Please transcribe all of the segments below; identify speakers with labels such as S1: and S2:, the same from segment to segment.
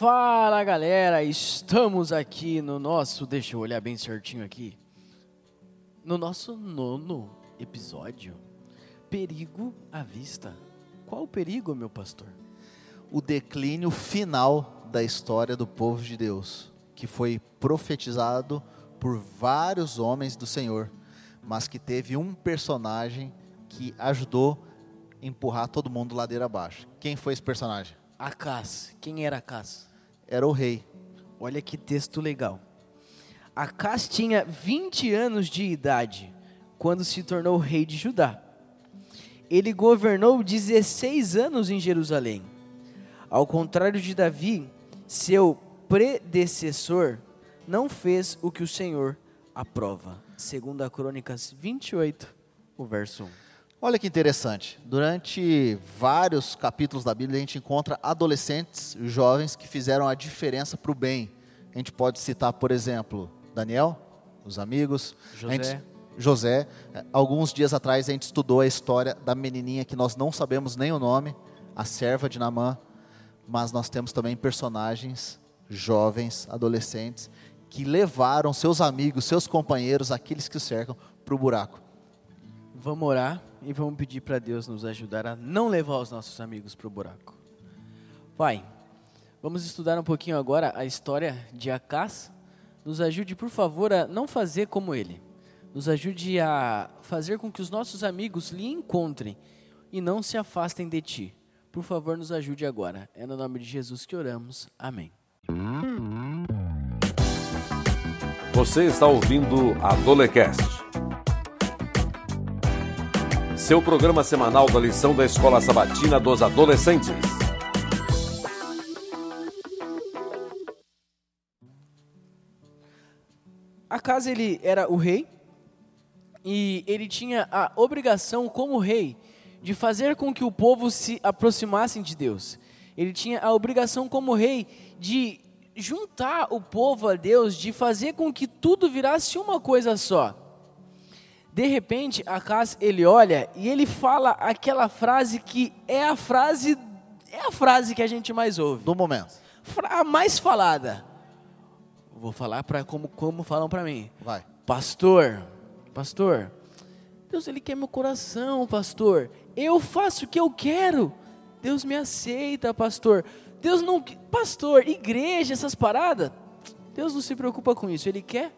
S1: Fala galera, estamos aqui no nosso. Deixa eu olhar bem certinho aqui. No nosso nono episódio. Perigo à vista. Qual o perigo, meu pastor?
S2: O declínio final da história do povo de Deus, que foi profetizado por vários homens do Senhor, mas que teve um personagem que ajudou a empurrar todo mundo ladeira abaixo. Quem foi esse personagem?
S1: Acas. Quem era Acas?
S2: Era o rei.
S1: Olha que texto legal. Acas tinha 20 anos de idade quando se tornou rei de Judá. Ele governou 16 anos em Jerusalém. Ao contrário de Davi, seu predecessor não fez o que o Senhor aprova. Segundo a Crônicas 28, o verso 1.
S2: Olha que interessante. Durante vários capítulos da Bíblia, a gente encontra adolescentes jovens que fizeram a diferença para o bem. A gente pode citar, por exemplo, Daniel, os amigos,
S1: José.
S2: Gente, José. Alguns dias atrás a gente estudou a história da menininha que nós não sabemos nem o nome, a serva de Namã, mas nós temos também personagens jovens, adolescentes, que levaram seus amigos, seus companheiros, aqueles que o cercam, para o buraco.
S1: Vamos orar e vamos pedir para Deus nos ajudar a não levar os nossos amigos para o buraco. Pai, vamos estudar um pouquinho agora a história de Acás. Nos ajude, por favor, a não fazer como ele. Nos ajude a fazer com que os nossos amigos lhe encontrem e não se afastem de ti. Por favor, nos ajude agora. É no nome de Jesus que oramos. Amém.
S3: Você está ouvindo a Dolecast. Seu programa semanal da lição da Escola Sabatina dos Adolescentes.
S1: Acas ele era o rei e ele tinha a obrigação como rei de fazer com que o povo se aproximasse de Deus. Ele tinha a obrigação como rei de juntar o povo a Deus, de fazer com que tudo virasse uma coisa só. De repente, Acas ele olha e ele fala aquela frase que é a frase é a frase que a gente mais ouve.
S2: Do momento.
S1: A mais falada. Vou falar para como como falam para mim.
S2: Vai.
S1: Pastor, pastor, Deus ele quer meu coração, pastor. Eu faço o que eu quero. Deus me aceita, pastor. Deus não, pastor, igreja, essas paradas. Deus não se preocupa com isso. Ele quer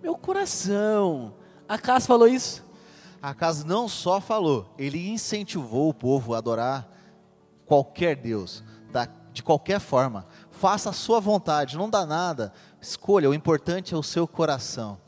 S1: meu coração. Acas falou isso?
S2: Acas não só falou, ele incentivou o povo a adorar qualquer Deus, da, de qualquer forma. Faça a sua vontade, não dá nada. Escolha, o importante é o seu coração.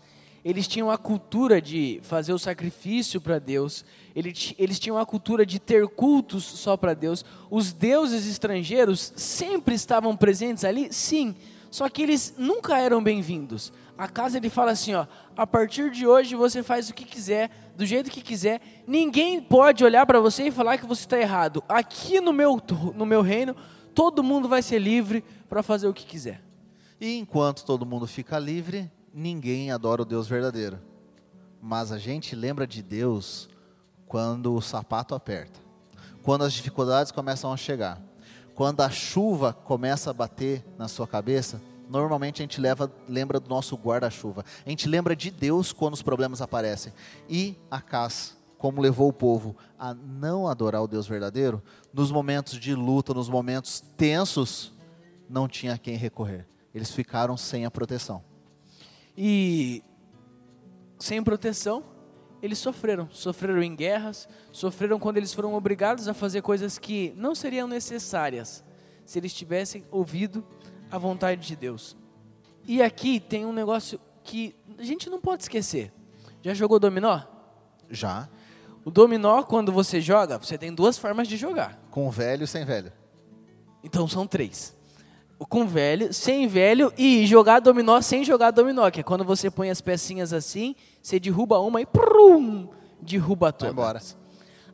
S1: Eles tinham a cultura de fazer o sacrifício para Deus, eles, eles tinham a cultura de ter cultos só para Deus. Os deuses estrangeiros sempre estavam presentes ali, sim, só que eles nunca eram bem-vindos. A casa ele fala assim, ó, a partir de hoje você faz o que quiser, do jeito que quiser. Ninguém pode olhar para você e falar que você está errado. Aqui no meu no meu reino, todo mundo vai ser livre para fazer o que quiser.
S2: E enquanto todo mundo fica livre, ninguém adora o Deus verdadeiro. Mas a gente lembra de Deus quando o sapato aperta, quando as dificuldades começam a chegar, quando a chuva começa a bater na sua cabeça normalmente a gente leva, lembra do nosso guarda-chuva. A gente lembra de Deus quando os problemas aparecem. E Acas, como levou o povo a não adorar o Deus verdadeiro, nos momentos de luta, nos momentos tensos, não tinha quem recorrer. Eles ficaram sem a proteção.
S1: E sem proteção, eles sofreram. Sofreram em guerras, sofreram quando eles foram obrigados a fazer coisas que não seriam necessárias se eles tivessem ouvido a vontade de Deus. E aqui tem um negócio que a gente não pode esquecer. Já jogou dominó?
S2: Já.
S1: O dominó, quando você joga, você tem duas formas de jogar.
S2: Com velho e sem velho.
S1: Então são três. Com velho, sem velho e jogar dominó sem jogar dominó, que é quando você põe as pecinhas assim, você derruba uma e prum, derruba todas.
S2: Vai embora.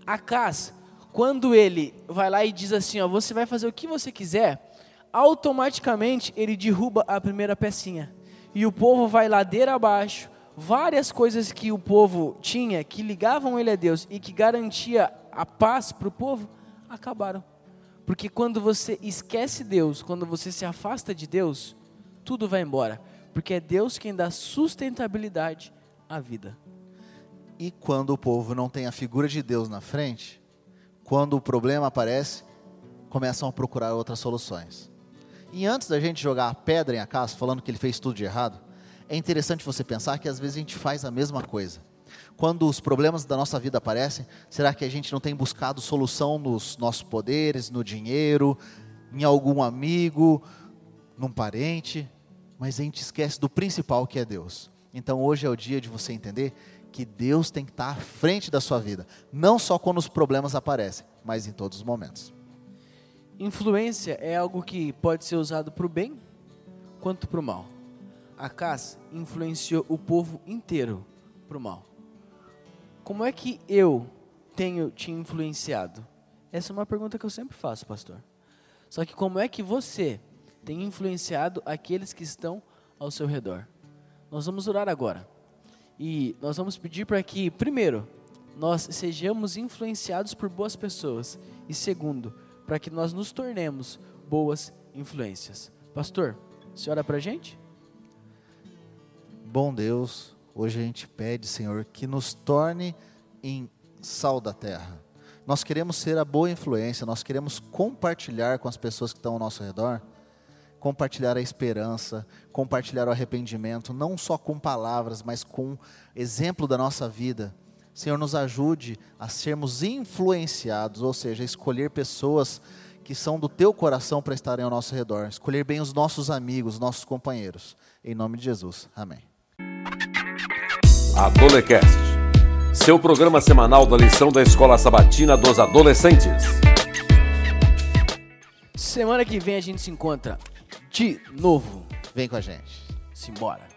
S1: A Cas, quando ele vai lá e diz assim, ó, você vai fazer o que você quiser, automaticamente ele derruba a primeira pecinha. E o povo vai ladeira abaixo. Várias coisas que o povo tinha, que ligavam ele a Deus e que garantia a paz para o povo, acabaram. Porque quando você esquece Deus, quando você se afasta de Deus, tudo vai embora. Porque é Deus quem dá sustentabilidade à vida.
S2: E quando o povo não tem a figura de Deus na frente, quando o problema aparece, começam a procurar outras soluções. E antes da gente jogar a pedra em Acaso, falando que ele fez tudo de errado, é interessante você pensar que às vezes a gente faz a mesma coisa. Quando os problemas da nossa vida aparecem, será que a gente não tem buscado solução nos nossos poderes, no dinheiro, em algum amigo, num parente? Mas a gente esquece do principal que é Deus. Então hoje é o dia de você entender que Deus tem que estar à frente da sua vida, não só quando os problemas aparecem, mas em todos os momentos.
S1: Influência é algo que pode ser usado para o bem quanto para o mal. Acas influenciou o povo inteiro para o mal. Como é que eu tenho te influenciado? Essa é uma pergunta que eu sempre faço, pastor. Só que como é que você tem influenciado aqueles que estão ao seu redor? Nós vamos orar agora. E nós vamos pedir para que, primeiro, nós sejamos influenciados por boas pessoas. E segundo, para que nós nos tornemos boas influências. Pastor, você ora para a gente?
S2: Bom Deus, hoje a gente pede, Senhor, que nos torne em sal da terra. Nós queremos ser a boa influência, nós queremos compartilhar com as pessoas que estão ao nosso redor, compartilhar a esperança, compartilhar o arrependimento, não só com palavras, mas com exemplo da nossa vida. Senhor, nos ajude a sermos influenciados, ou seja, escolher pessoas que são do teu coração para estarem ao nosso redor, escolher bem os nossos amigos, nossos companheiros. Em nome de Jesus. Amém.
S3: Adolecast, seu programa semanal da lição da Escola Sabatina dos Adolescentes.
S1: Semana que vem a gente se encontra de novo.
S2: Vem com a gente.
S1: Simbora.